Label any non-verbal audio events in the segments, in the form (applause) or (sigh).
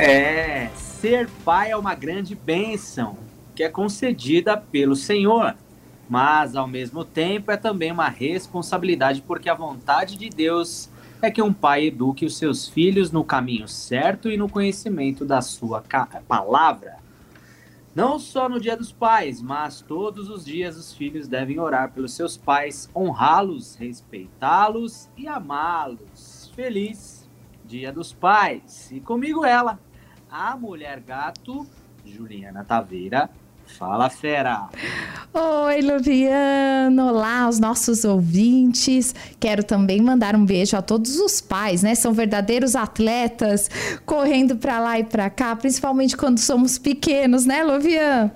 É, ser pai é uma grande bênção que é concedida pelo Senhor, mas ao mesmo tempo é também uma responsabilidade, porque a vontade de Deus é que um pai eduque os seus filhos no caminho certo e no conhecimento da sua palavra. Não só no dia dos pais, mas todos os dias os filhos devem orar pelos seus pais, honrá-los, respeitá-los e amá-los. Feliz Dia dos Pais! E comigo ela, a mulher gato, Juliana Taveira. Fala, fera! Oi, Luviano! Olá, os nossos ouvintes. Quero também mandar um beijo a todos os pais, né? São verdadeiros atletas, correndo para lá e para cá, principalmente quando somos pequenos, né, Luviano?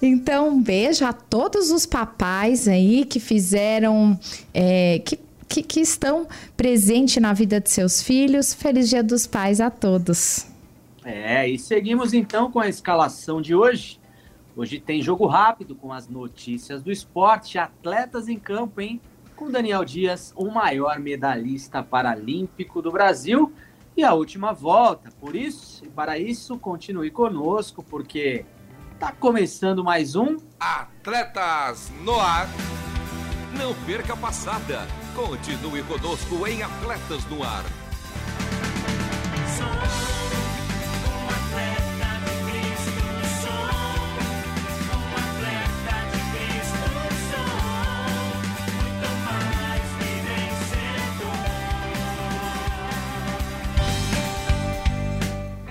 Então, um beijo a todos os papais aí que fizeram, é, que, que, que estão presentes na vida de seus filhos. Feliz Dia dos Pais a todos! É, e seguimos então com a escalação de hoje. Hoje tem jogo rápido com as notícias do esporte, atletas em campo, hein? Com Daniel Dias, o maior medalhista paralímpico do Brasil, e a última volta. Por isso, e para isso, continue conosco, porque tá começando mais um Atletas no Ar. Não perca a passada. Continue conosco em Atletas no Ar.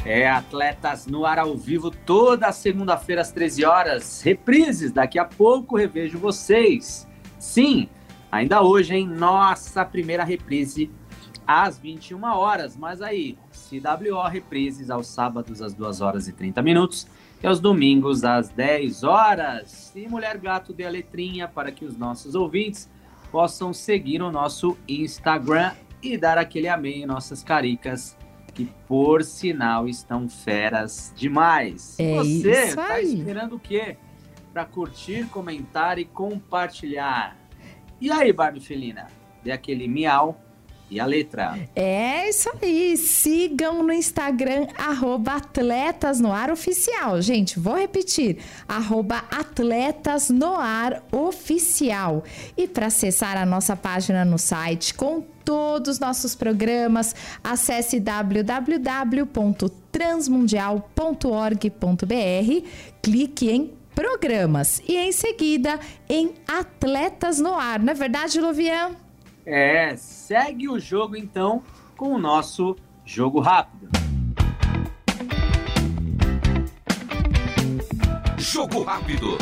É, atletas no ar ao vivo toda segunda-feira às 13 horas. Reprises, daqui a pouco revejo vocês. Sim, ainda hoje, em nossa primeira reprise às 21 horas. Mas aí, CWO reprises aos sábados às 2 horas e 30 minutos e aos domingos às 10 horas. E Mulher Gato dê a letrinha para que os nossos ouvintes possam seguir o nosso Instagram e dar aquele amém em nossas caricas que por sinal estão feras demais. É Você tá aí. esperando o quê? Para curtir, comentar e compartilhar. E aí, Barbie Felina? Dê aquele miau e a letra. É isso aí. Sigam no Instagram, arroba Atletas no Ar Oficial. Gente, vou repetir. Arroba Atletas no Ar Oficial. E para acessar a nossa página no site com todos os nossos programas, acesse www.transmundial.org.br, clique em programas e em seguida em Atletas no Ar. Não é verdade, Luvian? É, segue o jogo então com o nosso jogo rápido. Jogo rápido.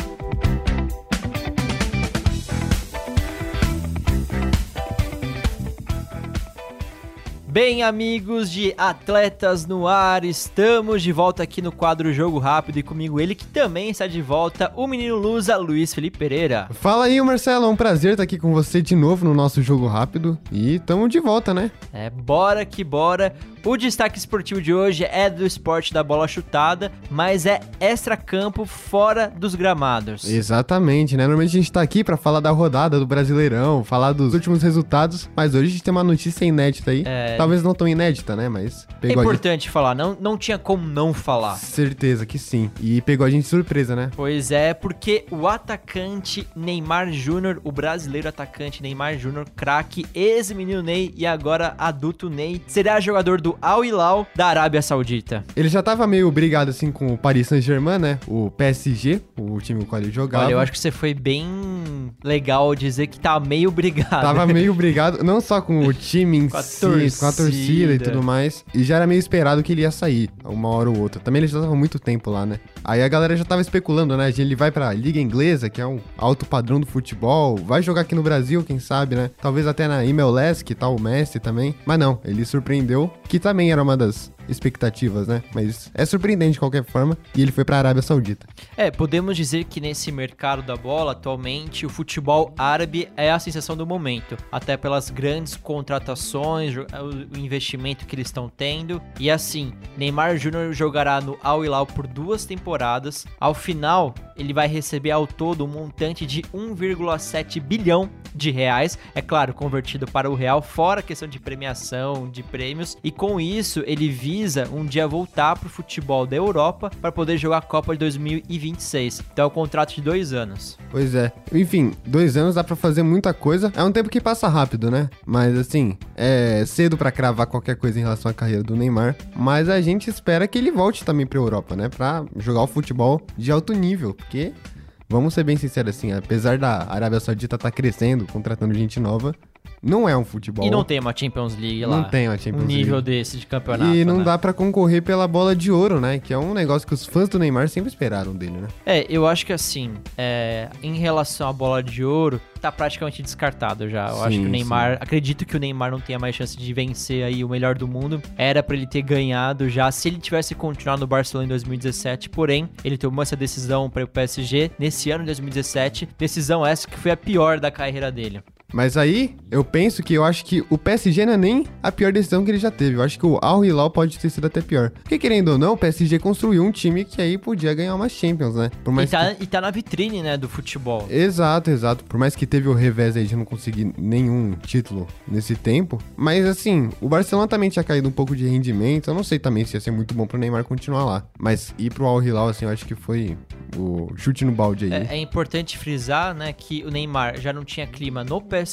Bem, amigos de Atletas no Ar, estamos de volta aqui no quadro Jogo Rápido e comigo ele que também está de volta, o menino Lusa, Luiz Felipe Pereira. Fala aí, Marcelo, é um prazer estar aqui com você de novo no nosso jogo rápido e tamo de volta, né? É, bora que bora. O destaque esportivo de hoje é do esporte da bola chutada, mas é extra-campo fora dos gramados. Exatamente, né? Normalmente a gente tá aqui pra falar da rodada do Brasileirão, falar dos últimos resultados, mas hoje a gente tem uma notícia inédita aí. É. Talvez não tão inédita, né? Mas É pegou a gente. importante falar, não, não tinha como não falar. Certeza que sim. E pegou a gente de surpresa, né? Pois é, porque o atacante Neymar Júnior, o brasileiro atacante Neymar Júnior, craque, ex-menino Ney e agora adulto Ney, será jogador do Al Hilal da Arábia Saudita. Ele já tava meio brigado assim com o Paris Saint-Germain, né? O PSG, o time com o qual ele jogava. Olha, eu acho que você foi bem legal dizer que tá meio brigado. Tava meio brigado, não só com o time em Com a si, com a torcida torcida. e tudo mais. E já era meio esperado que ele ia sair, uma hora ou outra. Também ele já tava muito tempo lá, né? Aí a galera já tava especulando, né? Ele vai pra Liga Inglesa, que é um alto padrão do futebol. Vai jogar aqui no Brasil, quem sabe, né? Talvez até na MLS, que tá o Messi também. Mas não, ele surpreendeu, que também era uma das expectativas, né? Mas é surpreendente de qualquer forma. E ele foi pra Arábia Saudita. É, podemos dizer que nesse mercado da bola, atualmente, o futebol árabe é a sensação do momento. Até pelas grandes contratações, o investimento que eles estão tendo. E assim, Neymar Júnior jogará no Al Hilal por duas temporadas. Ao final, ele vai receber ao todo um montante de 1,7 bilhão de reais. É claro, convertido para o real, fora a questão de premiação, de prêmios. E com isso, ele visa um dia voltar para o futebol da Europa para poder jogar a Copa de 2026. Então é um contrato de dois anos. Pois é. Enfim, dois anos dá para fazer muita coisa. É um tempo que passa rápido, né? Mas assim, é cedo para cravar qualquer coisa em relação à carreira do Neymar. Mas a gente espera que ele volte também para Europa, né? Para jogar o futebol de alto nível, porque vamos ser bem sinceros assim, apesar da Arábia Saudita estar tá crescendo, contratando gente nova, não é um futebol. E não tem uma Champions League lá. Não tem uma Champions um nível League. desse de campeonato. E não né? dá para concorrer pela bola de ouro, né? Que é um negócio que os fãs do Neymar sempre esperaram dele, né? É, eu acho que assim, é, em relação à bola de ouro, tá praticamente descartado já. Eu Sim, acho que o Neymar, sim. acredito que o Neymar não tenha mais chance de vencer aí o melhor do mundo. Era para ele ter ganhado já se ele tivesse continuado no Barcelona em 2017, porém, ele tomou essa decisão para o PSG nesse ano de 2017, decisão essa que foi a pior da carreira dele. Mas aí, eu penso que eu acho que o PSG não é nem a pior decisão que ele já teve. Eu acho que o Al Hilal pode ter sido até pior. Porque, querendo ou não, o PSG construiu um time que aí podia ganhar uma Champions, né? Por E mais tá, e tá na vitrine, né, do futebol. que... Exato, exato. Por mais que teve o revés aí de não conseguir nenhum título nesse tempo. Mas, assim, o Barcelona também tinha caído um pouco de rendimento. Eu não sei também se ia ser muito bom pro Neymar continuar lá. Mas ir pro Al Hilal, assim, eu acho que foi o chute no balde aí. É, é importante frisar, né, que o Neymar já não tinha clima no PSG,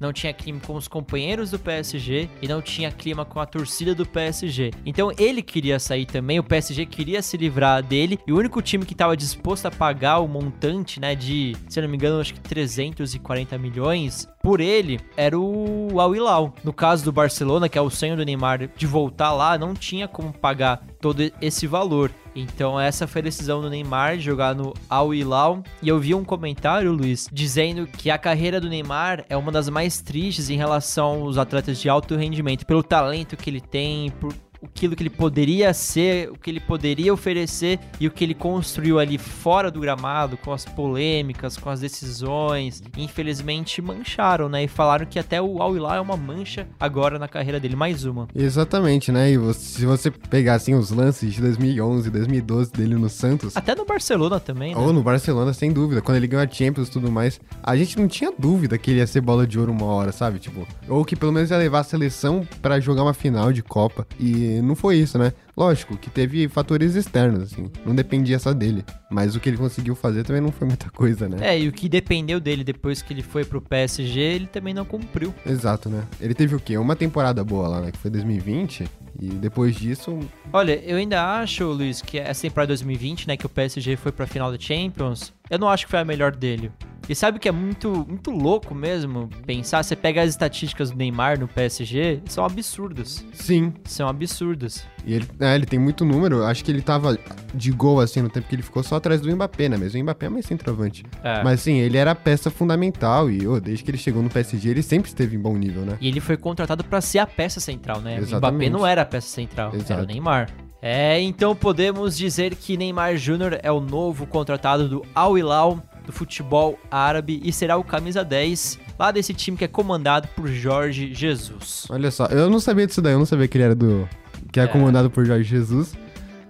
não tinha clima com os companheiros do PSG e não tinha clima com a torcida do PSG. Então ele queria sair também, o PSG queria se livrar dele e o único time que estava disposto a pagar o montante, né, de, se não me engano, acho que 340 milhões por ele era o Al Hilal. No caso do Barcelona, que é o sonho do Neymar de voltar lá, não tinha como pagar todo esse valor. Então essa foi a decisão do Neymar de jogar no Al Hilal. E eu vi um comentário, Luiz, dizendo que a carreira do Neymar é uma das mais tristes em relação aos atletas de alto rendimento, pelo talento que ele tem, por aquilo que ele poderia ser, o que ele poderia oferecer e o que ele construiu ali fora do gramado, com as polêmicas, com as decisões, infelizmente mancharam, né? E falaram que até o Al Hilal é uma mancha agora na carreira dele, mais uma. Exatamente, né? E você- se você pegar, assim, os lances de 2011, 2012 dele no Santos... Até no Barcelona também, né? Ou no Barcelona, sem dúvida. Quando ele ganhou a Champions e tudo mais, a gente não tinha dúvida que ele ia ser bola de ouro uma hora, sabe? Tipo, ou que pelo menos ia levar a seleção pra jogar uma final de Copa. E não foi isso, né? Lógico que teve fatores externos, assim. Não dependia só dele. Mas o que ele conseguiu fazer também não foi muita coisa, né? É, e o que dependeu dele depois que ele foi pro PSG, ele também não cumpriu. Exato, né? Ele teve o quê? Uma temporada boa lá, né? Que foi 2020. E depois disso, Olha, eu ainda acho, Luiz, que essa temporada 2020, né, que o PSG foi pra final da Champions, eu não acho que foi a melhor dele. E sabe o que é muito, muito louco mesmo pensar? Você pega as estatísticas do Neymar no PSG, são absurdas. sim. São absurdas. E ele, é, ele tem muito número. Acho que ele tava de gol, assim, no tempo que ele ficou só atrás do Mbappé, né? Mas o Mbappé é mais centroavante. É. Mas sim, ele era a peça fundamental e ô, desde que ele chegou no PSG, ele sempre esteve em bom nível, né? E ele foi contratado pra ser a peça central, né? O Mbappé Exatamente. não era a peça central, era Exato. o Neymar. É, então podemos dizer que Neymar Júnior é o novo contratado do Al Hilal do futebol árabe e será o camisa 10 lá desse time que é comandado por Jorge Jesus. Olha só, eu não sabia disso daí, eu não sabia que ele era do. que é, É. comandado por Jorge Jesus.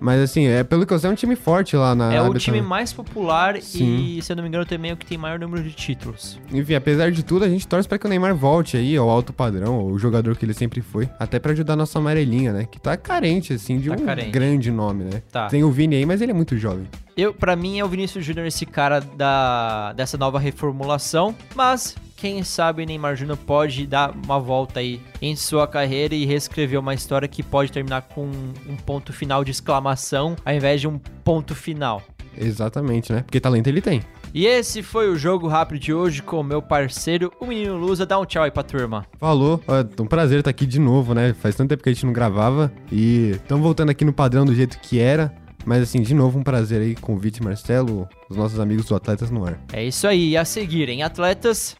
Mas assim, é pelo que eu sei, é um time forte lá na. É o Arábia time também. mais popular Sim. e, se eu não me engano, também é o que tem maior número de títulos. Enfim, apesar de tudo, a gente torce pra que o Neymar volte aí ao alto padrão, o jogador que ele sempre foi. Até pra ajudar a nossa amarelinha, né? Que tá carente, assim, de Tá um carente. grande nome, né? Tá. Tem o Vini aí, mas ele é muito jovem. Eu, para mim, é o Vinícius Júnior esse cara da, dessa nova reformulação, mas quem sabe Neymar Júnior pode dar uma volta aí em sua carreira e reescrever uma história que pode terminar com um ponto final de exclamação ao invés de um ponto final. Exatamente, né? Porque talento ele tem. E esse foi o jogo rápido de hoje com o meu parceiro, o menino Lusa. Dá um tchau aí pra turma. Falou, é um prazer estar aqui de novo, né? Faz tanto tempo que a gente não gravava e estamos voltando aqui no padrão do jeito que era. Mas assim, de novo, um prazer aí, convite Marcelo, os nossos amigos do Atletas no Ar. É isso aí, e a seguir em Atletas.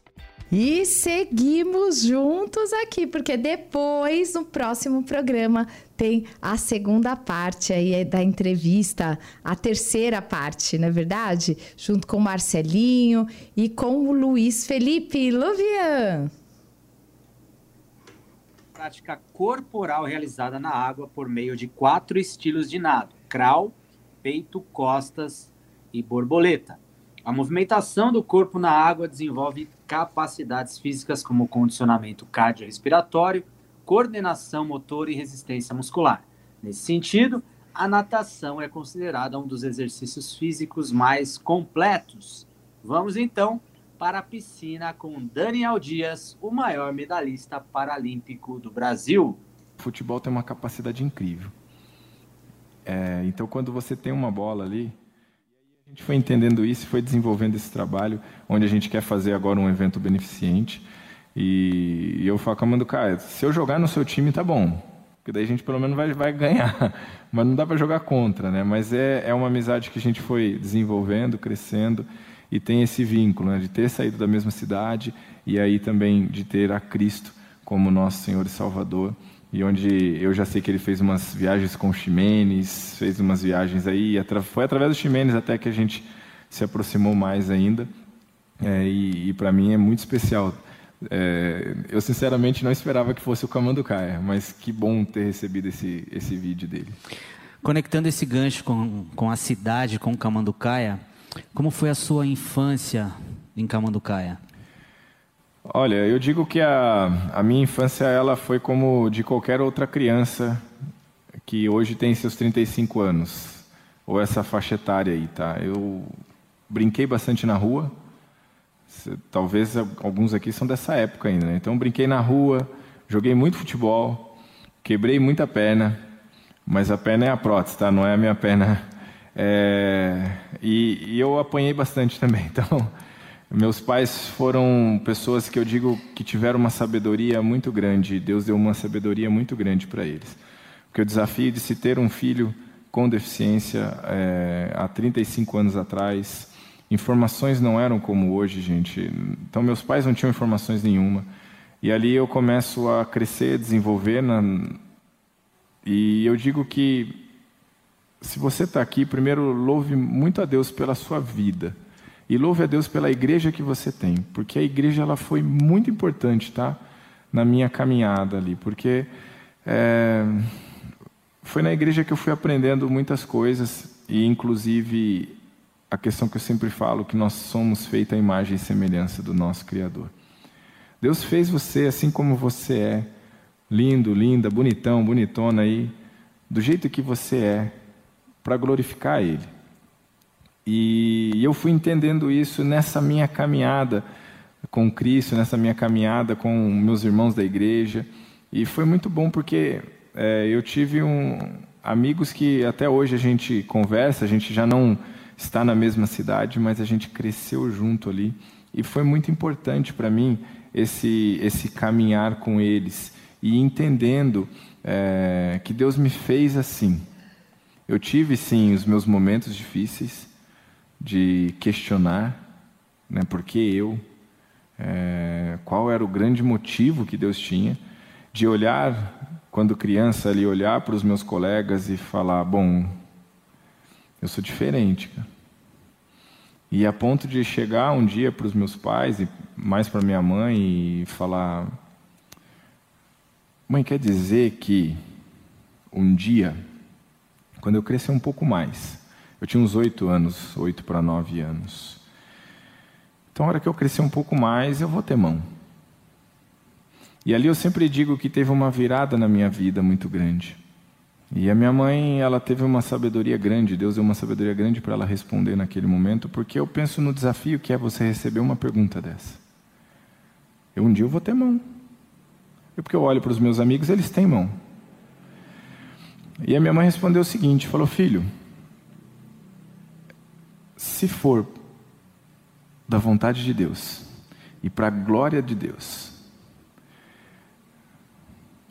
E seguimos juntos aqui, porque depois, no próximo programa, tem a segunda parte aí da entrevista, a terceira parte, não é verdade? Junto com o Marcelinho e com o Luiz Felipe Luvian. Prática corporal realizada na água por meio de quatro estilos de nado: crawl, peito, costas e borboleta. A movimentação do corpo na água desenvolve capacidades físicas como condicionamento cardiorrespiratório, coordenação motor e resistência muscular. Nesse sentido, a natação é considerada um dos exercícios físicos mais completos. Vamos então para a piscina com Daniel Dias, o maior medalhista paralímpico do Brasil. O futebol tem uma capacidade incrível. É, então, quando você tem uma bola ali, a gente foi entendendo isso foi desenvolvendo esse trabalho, onde a gente quer fazer agora um evento beneficente. E, eu falo com a Amanda, cara, se eu jogar no seu time, tá bom. Porque daí a gente pelo menos vai, vai ganhar. (laughs) Mas não dá para jogar contra, né? Mas é, é uma amizade que a gente foi desenvolvendo, crescendo. E tem esse vínculo, né? De ter saído da mesma cidade e aí também de ter a Cristo como nosso Senhor e Salvador e onde eu já sei que ele fez umas viagens com o Ximenes, fez umas viagens aí, foi através do Ximenes até que a gente se aproximou mais ainda, é, e, e para mim é muito especial. É, eu sinceramente não esperava que fosse o Camanducaia, mas que bom ter recebido esse, esse vídeo dele. Conectando esse gancho com, com a cidade, com Camanducaia, como foi a sua infância em Camanducaia? Olha, eu digo que a, a minha infância ela foi como de qualquer outra criança que hoje tem seus 35 anos, ou essa faixa etária aí, tá? Eu brinquei bastante na rua, talvez alguns aqui são dessa época ainda, né? Então brinquei na rua, joguei muito futebol, quebrei muita perna, mas a perna é a prótese, tá? Não é a minha perna. É... E, e eu apanhei bastante também, (laughs) então meus pais foram pessoas que eu digo que tiveram uma sabedoria muito grande. Deus deu uma sabedoria muito grande para eles. Porque o desafio de se ter um filho com deficiência é, há 35 anos atrás, informações não eram como hoje, gente. Então, meus pais não tinham informações nenhuma. E ali eu começo a crescer, desenvolver. Na... E eu digo que, se você está aqui, primeiro louve muito a Deus pela sua vida e louve a Deus pela igreja que você tem, porque a igreja ela foi muito importante, tá? Na minha caminhada ali, porque é, foi na igreja que eu fui aprendendo muitas coisas e, inclusive, a questão que eu sempre falo, que nós somos feitos à imagem e semelhança do nosso Criador. Deus fez você assim como você é, lindo, linda, bonitão, bonitona aí, do jeito que você é, para glorificar Ele. E eu fui entendendo isso nessa minha caminhada com Cristo, nessa minha caminhada com meus irmãos da igreja. E foi muito bom porque é, eu tive um, amigos que até hoje a gente conversa, a gente já não está na mesma cidade, mas a gente cresceu junto ali. E foi muito importante para mim esse, esse caminhar com eles e entendendo é, que Deus me fez assim. Eu tive sim os meus momentos difíceis, de questionar, né, por que eu, é, qual era o grande motivo que Deus tinha, de olhar, quando criança ali, olhar para os meus colegas e falar, bom, eu sou diferente, cara. E a ponto de chegar um dia para os meus pais e mais para minha mãe e falar: Mãe, quer dizer que um dia, quando eu crescer um pouco mais, eu tinha uns oito anos, oito para nove anos. Então, a hora que eu crescer um pouco mais, eu vou ter mão. E ali eu sempre digo que teve uma virada na minha vida muito grande. E a minha mãe, ela teve uma sabedoria grande, Deus deu uma sabedoria grande para ela responder naquele momento, porque eu penso no desafio que é você receber uma pergunta dessa. Eu um dia eu vou ter mão. E porque eu olho para os meus amigos, eles têm mão. E a minha mãe respondeu o seguinte, falou: "Filho, se for da vontade de Deus e para a glória de Deus,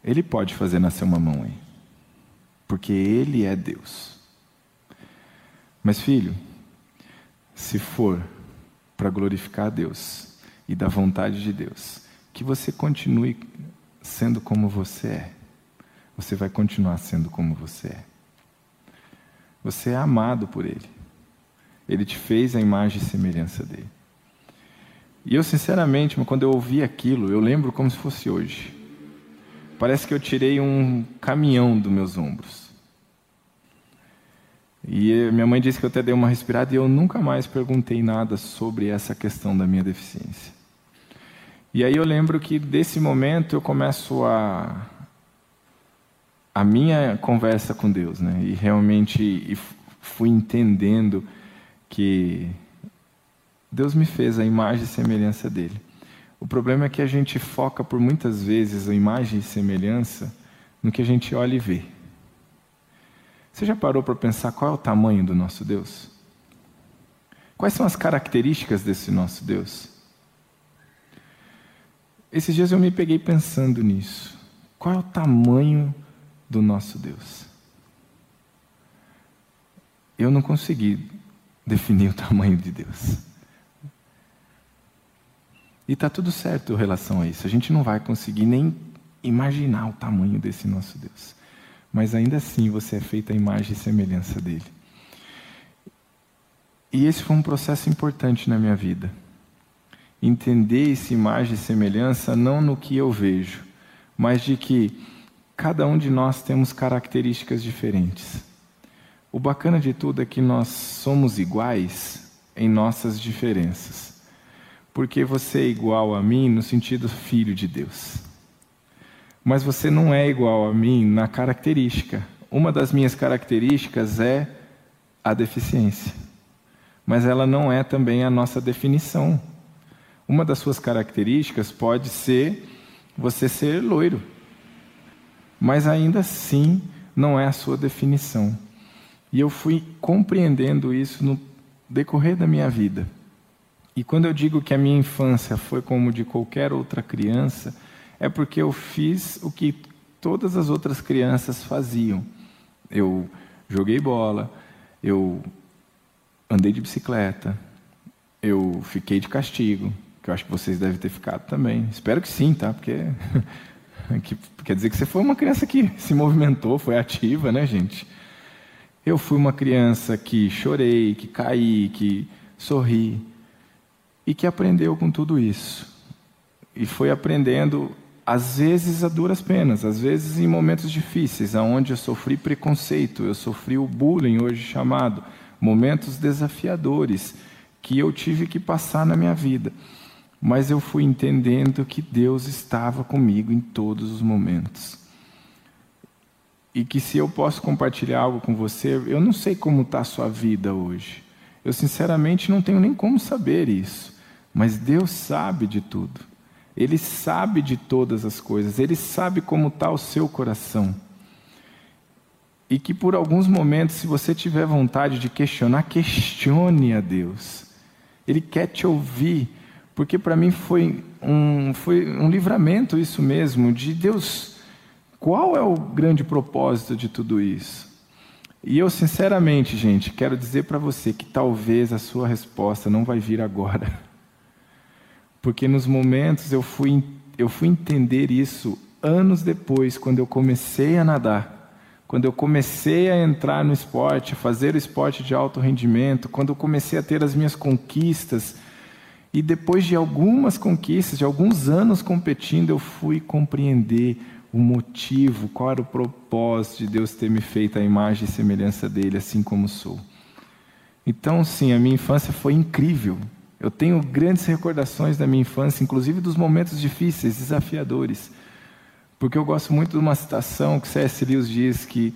Ele pode fazer nascer uma aí, porque Ele é Deus. Mas, filho, se for para glorificar a Deus e da vontade de Deus, que você continue sendo como você é. Você vai continuar sendo como você é. Você é amado por Ele. Ele te fez a imagem e semelhança dele. E eu, sinceramente, quando eu ouvi aquilo, eu lembro como se fosse hoje. Parece que eu tirei um caminhão dos meus ombros. E minha mãe disse que eu até dei uma respirada e eu nunca mais perguntei nada sobre essa questão da minha deficiência. E aí eu lembro que desse momento eu começo a a minha conversa com Deus, né? E realmente fui entendendo que Deus me fez a imagem e semelhança dele. O problema é que a gente foca por muitas vezes a imagem e semelhança no que a gente olha e vê. Você já parou para pensar qual é o tamanho do nosso Deus? Quais são as características desse nosso Deus? Esses dias eu me peguei pensando nisso. Qual é o tamanho do nosso Deus? Eu não consegui definir o tamanho de Deus. E está tudo certo em relação a isso. A gente não vai conseguir nem imaginar o tamanho desse nosso Deus. Mas ainda assim você é feita a imagem e semelhança dele. E esse foi um processo importante na minha vida. Entender essa imagem e semelhança não no que eu vejo, mas de que cada um de nós temos características diferentes. O bacana de tudo é que nós somos iguais em nossas diferenças. Porque você é igual a mim no sentido filho de Deus. Mas você não é igual a mim na característica. Uma das minhas características é a deficiência. Mas ela não é também a nossa definição. Uma das suas características pode ser você ser loiro. Mas ainda assim não é a sua definição. E eu fui compreendendo isso no decorrer da minha vida. E quando eu digo que a minha infância foi como de qualquer outra criança, é porque eu fiz o que todas as outras crianças faziam. Eu joguei bola, eu andei de bicicleta, eu fiquei de castigo, que eu acho que vocês devem ter ficado também. Espero que sim, tá? Porque (laughs) quer dizer que você foi uma criança que se movimentou, foi ativa, né, gente? Eu fui uma criança que chorei, que caí, que sorri e que aprendeu com tudo isso. E foi aprendendo, às vezes a duras penas, às vezes em momentos difíceis, aonde eu sofri preconceito, eu sofri o bullying, hoje chamado, momentos desafiadores que eu tive que passar na minha vida. Mas eu fui entendendo que Deus estava comigo em todos os momentos e que se eu posso compartilhar algo com você, eu não sei como está a sua vida hoje. Eu sinceramente não tenho nem como saber isso, mas Deus sabe de tudo. Ele sabe de todas as coisas, ele sabe como está o seu coração. E que por alguns momentos, se você tiver vontade de questionar, questione a Deus. Ele quer te ouvir, porque para mim foi um, foi um livramento isso mesmo, de Deus qual é o grande propósito de tudo isso? E eu, sinceramente, gente, quero dizer para você que talvez a sua resposta não vai vir agora. (laughs) Porque nos momentos eu fui, eu fui entender isso anos depois, quando eu comecei a nadar. Quando eu comecei a entrar no esporte, fazer o esporte de alto rendimento, quando eu comecei a ter as minhas conquistas, e depois de algumas conquistas, de alguns anos competindo, eu fui compreender o motivo, qual era o propósito de Deus ter me feito a imagem e semelhança dele, assim como sou. Então, sim, a minha infância foi incrível. Eu tenho grandes recordações da minha infância, inclusive dos momentos difíceis, desafiadores. Porque eu gosto muito de uma citação que C.S. Lewis diz que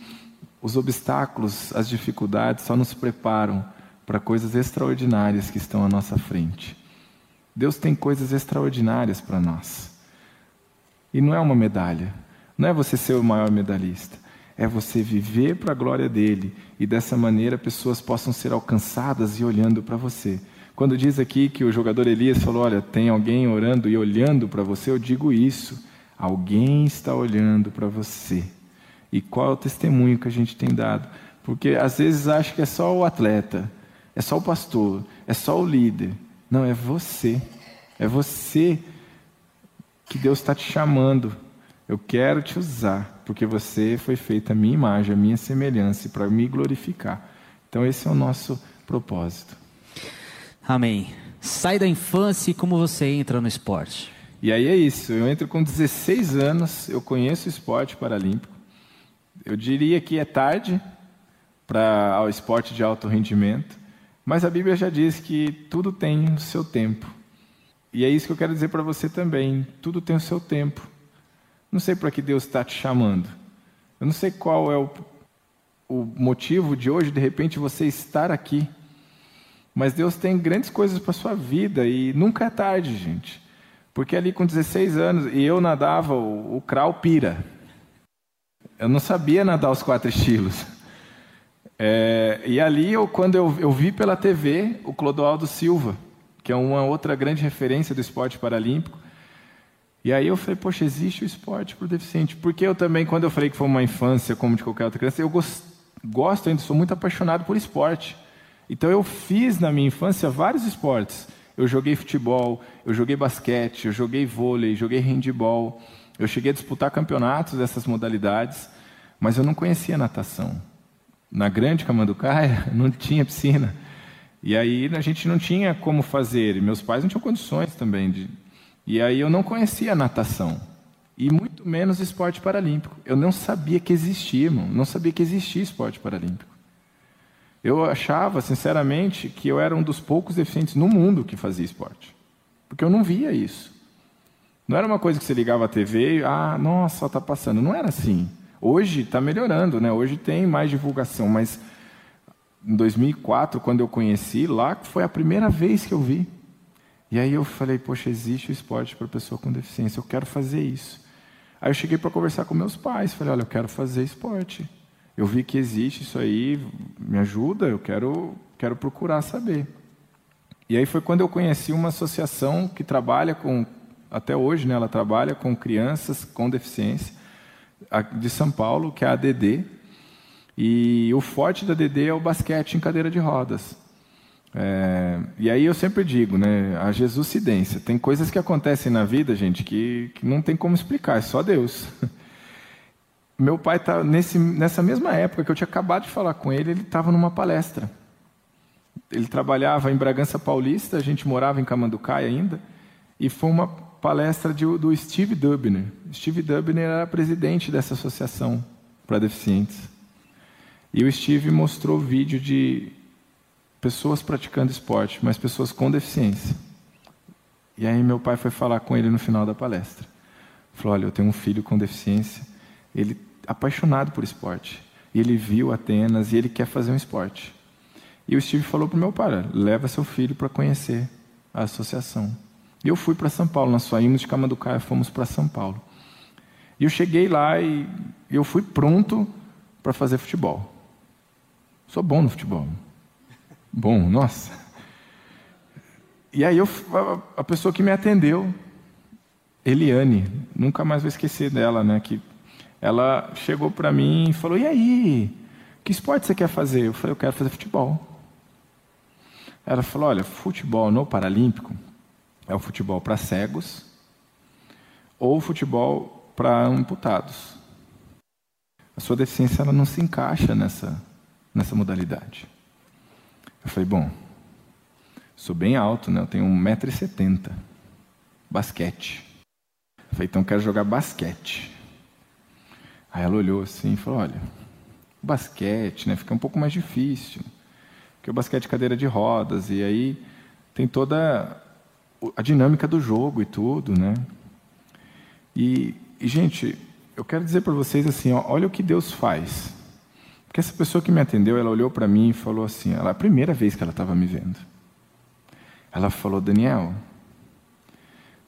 os obstáculos, as dificuldades só nos preparam para coisas extraordinárias que estão à nossa frente. Deus tem coisas extraordinárias para nós. E não é uma medalha, não é você ser o maior medalhista, é você viver para a glória dele e dessa maneira pessoas possam ser alcançadas e olhando para você. Quando diz aqui que o jogador Elias falou: Olha, tem alguém orando e olhando para você, eu digo isso. Alguém está olhando para você. E qual é o testemunho que a gente tem dado? Porque às vezes acha que é só o atleta, é só o pastor, é só o líder. Não, é você. É você que Deus está te chamando. Eu quero te usar, porque você foi feita a minha imagem, a minha semelhança, para me glorificar. Então, esse é o nosso propósito. Amém. Sai da infância e como você entra no esporte? E aí é isso. Eu entro com 16 anos, eu conheço o esporte paralímpico. Eu diria que é tarde para o esporte de alto rendimento, mas a Bíblia já diz que tudo tem o seu tempo. E é isso que eu quero dizer para você também. Tudo tem o seu tempo. Não sei para que Deus está te chamando. Eu não sei qual é o, o motivo de hoje, de repente, você estar aqui. Mas Deus tem grandes coisas para sua vida e nunca é tarde, gente. Porque ali com 16 anos, e eu nadava o, o crawl pira. Eu não sabia nadar os quatro estilos. É, e ali, eu, quando eu, eu vi pela TV o Clodoaldo Silva, que é uma outra grande referência do esporte paralímpico. E aí eu falei, poxa, existe o esporte para o deficiente. Porque eu também, quando eu falei que foi uma infância como de qualquer outra criança, eu gost, gosto ainda, sou muito apaixonado por esporte. Então eu fiz na minha infância vários esportes. Eu joguei futebol, eu joguei basquete, eu joguei vôlei, joguei handball. Eu cheguei a disputar campeonatos dessas modalidades, mas eu não conhecia natação. Na grande Camanducaia (laughs) não tinha piscina. E aí a gente não tinha como fazer, meus pais não tinham condições também de. E aí eu não conhecia natação e muito menos esporte paralímpico. Eu não sabia que existia, irmão, não sabia que existia esporte paralímpico. Eu achava, sinceramente, que eu era um dos poucos deficientes no mundo que fazia esporte, porque eu não via isso. Não era uma coisa que você ligava a TV e, ah, nossa, está passando. Não era assim. Hoje está melhorando, né? Hoje tem mais divulgação, mas em 2004, quando eu conheci, lá foi a primeira vez que eu vi. E aí eu falei, poxa, existe o esporte para pessoa com deficiência, eu quero fazer isso. Aí eu cheguei para conversar com meus pais, falei, olha, eu quero fazer esporte. Eu vi que existe isso aí, me ajuda, eu quero, quero procurar saber. E aí foi quando eu conheci uma associação que trabalha com, até hoje, né, ela trabalha com crianças com deficiência, de São Paulo, que é a ADD, e o forte da DD é o basquete em cadeira de rodas. É, e aí eu sempre digo, né, a Jesuscidência. Tem coisas que acontecem na vida, gente, que, que não tem como explicar, é só Deus. (laughs) Meu pai tá nesse, nessa mesma época que eu tinha acabado de falar com ele, ele estava numa palestra. Ele trabalhava em Bragança Paulista, a gente morava em Camanducaia ainda, e foi uma palestra de, do Steve Dubner. Steve Dubner era presidente dessa associação para deficientes. E o Steve mostrou vídeo de pessoas praticando esporte, mas pessoas com deficiência. E aí meu pai foi falar com ele no final da palestra. Falou: "Olha, eu tenho um filho com deficiência, ele apaixonado por esporte. E ele viu Atenas e ele quer fazer um esporte." E o Steve falou para o meu pai: "Leva seu filho para conhecer a associação." E eu fui para São Paulo, nós saímos de Camanducaia, fomos para São Paulo. E eu cheguei lá e eu fui pronto para fazer futebol. Sou bom no futebol. Bom, nossa. E aí eu, a, a pessoa que me atendeu, Eliane, nunca mais vou esquecer dela, né? Que ela chegou para mim e falou: "E aí, que esporte você quer fazer?" Eu falei: "Eu quero fazer futebol." Ela falou: "Olha, futebol no paralímpico é o futebol para cegos ou futebol para amputados. A sua deficiência ela não se encaixa nessa nessa modalidade. Eu falei, bom, sou bem alto, né? Eu tenho 1,70m. Basquete. Eu falei, então quero jogar basquete. Aí ela olhou assim e falou, olha, basquete, né? Fica um pouco mais difícil. Porque o basquete é cadeira de rodas, e aí tem toda a dinâmica do jogo e tudo, né? E, e gente, eu quero dizer para vocês assim, ó, olha o que Deus faz. Porque essa pessoa que me atendeu, ela olhou para mim e falou assim, ela, a primeira vez que ela estava me vendo. Ela falou, Daniel,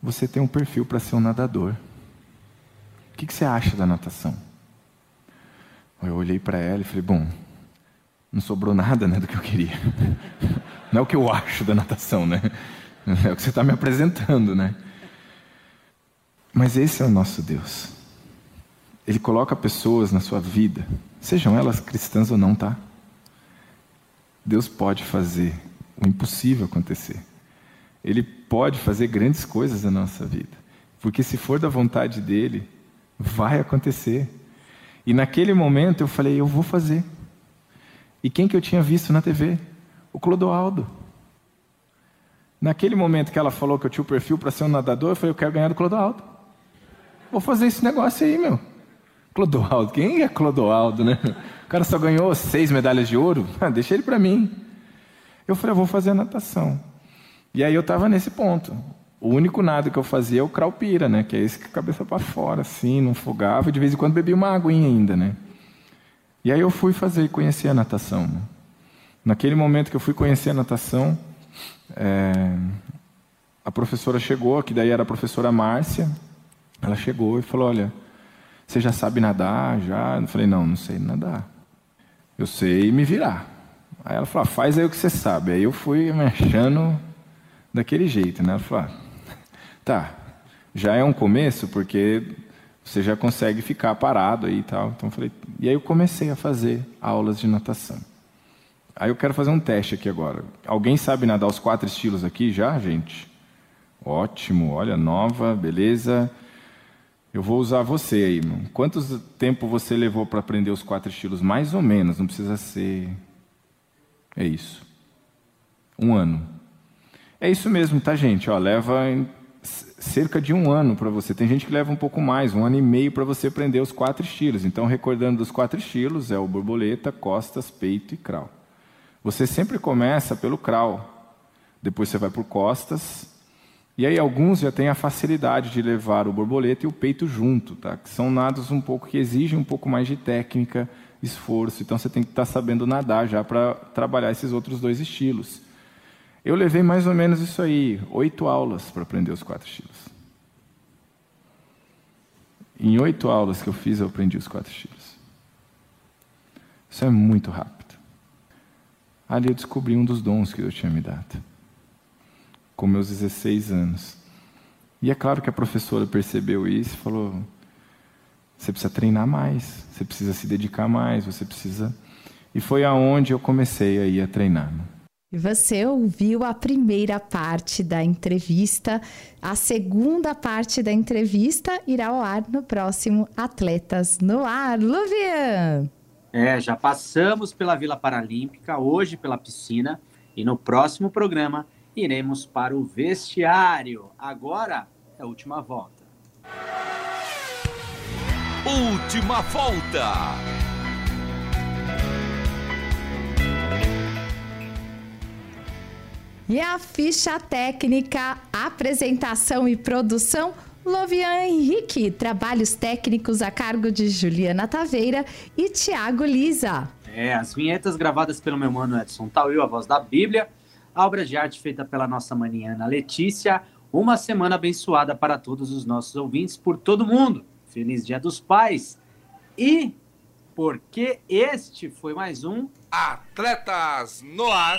você tem um perfil para ser um nadador. O que, que você acha da natação? Eu olhei para ela e falei, bom, não sobrou nada né, do que eu queria. (laughs) Não é o que eu acho da natação, né? (laughs) É o que você está me apresentando, né? Mas esse é o nosso Deus. Ele coloca pessoas na sua vida, sejam elas cristãs ou não, tá? Deus pode fazer o impossível acontecer. Ele pode fazer grandes coisas na nossa vida. Porque se for da vontade dele, vai acontecer. E naquele momento eu falei, eu vou fazer. E quem que eu tinha visto na TV? O Clodoaldo. Naquele momento que ela falou que eu tinha o perfil para ser um nadador, eu falei, eu quero ganhar do Clodoaldo. Vou fazer esse negócio aí, meu. Clodoaldo, quem é Clodoaldo, né? O cara só ganhou seis medalhas de ouro, ah, deixa ele para mim. Eu falei, eu vou fazer a natação. E aí eu estava nesse ponto. O único nado que eu fazia é o craupira, né? Que é esse que cabeça para fora, assim, não fogava, de vez em quando bebia uma aguinha ainda, né? E aí eu fui fazer, conhecer a natação. Naquele momento que eu fui conhecer a natação, é... a professora chegou, que daí era a professora Márcia, ela chegou e falou, olha, você já sabe nadar? Já? Eu falei, não, não sei nadar. Eu sei me virar. Aí ela falou, ah, faz aí o que você sabe. Aí eu fui me achando daquele jeito, né? Ela falou, ah, Tá, já é um começo, porque você já consegue ficar parado aí e tal. Então falei, e aí eu comecei a fazer aulas de natação. Aí eu quero fazer um teste aqui agora. Alguém sabe nadar os quatro estilos aqui já, gente? Ótimo, olha, nova, beleza. Eu vou usar você aí, irmão. Quanto tempo você levou para aprender os quatro estilos? Mais ou menos, não precisa ser. É isso. Um ano. É isso mesmo, tá, gente? Ó, leva cerca de um ano para você. Tem gente que leva um pouco mais, um ano e meio para você aprender os quatro estilos. Então, recordando dos quatro estilos, é o borboleta, costas, peito e crawl. Você sempre começa pelo crawl, depois você vai por costas, e aí alguns já têm a facilidade de levar o borboleta e o peito junto, tá? que são nados um pouco que exigem um pouco mais de técnica, esforço, então você tem que estar tá sabendo nadar já para trabalhar esses outros dois estilos. Eu levei mais ou menos isso aí, oito aulas para aprender os quatro estilos. Em oito aulas que eu fiz, eu aprendi os quatro estilos. Isso é muito rápido. Ali eu descobri um dos dons que Deus tinha me dado. Com meus 16 anos. E é claro que a professora percebeu isso e falou: você precisa treinar mais, você precisa se dedicar mais, você precisa. E foi aonde eu comecei aí a treinar. E você ouviu a primeira parte da entrevista. A segunda parte da entrevista irá ao ar no próximo Atletas no Ar. Luvian! É, já passamos pela Vila Paralímpica, hoje pela piscina, e no próximo programa iremos para o vestiário. Agora é a última volta. Última volta! E a ficha técnica, apresentação e produção, Lovian Henrique. Trabalhos técnicos a cargo de Juliana Taveira e Tiago Lisa. É, as vinhetas gravadas pelo meu mano Edson Tauil, a voz da Bíblia. A obra de arte feita pela nossa maniana Letícia. Uma semana abençoada para todos os nossos ouvintes por todo mundo. Feliz Dia dos Pais. E porque este foi mais um Atletas no Ar.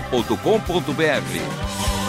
transmundial.com.br.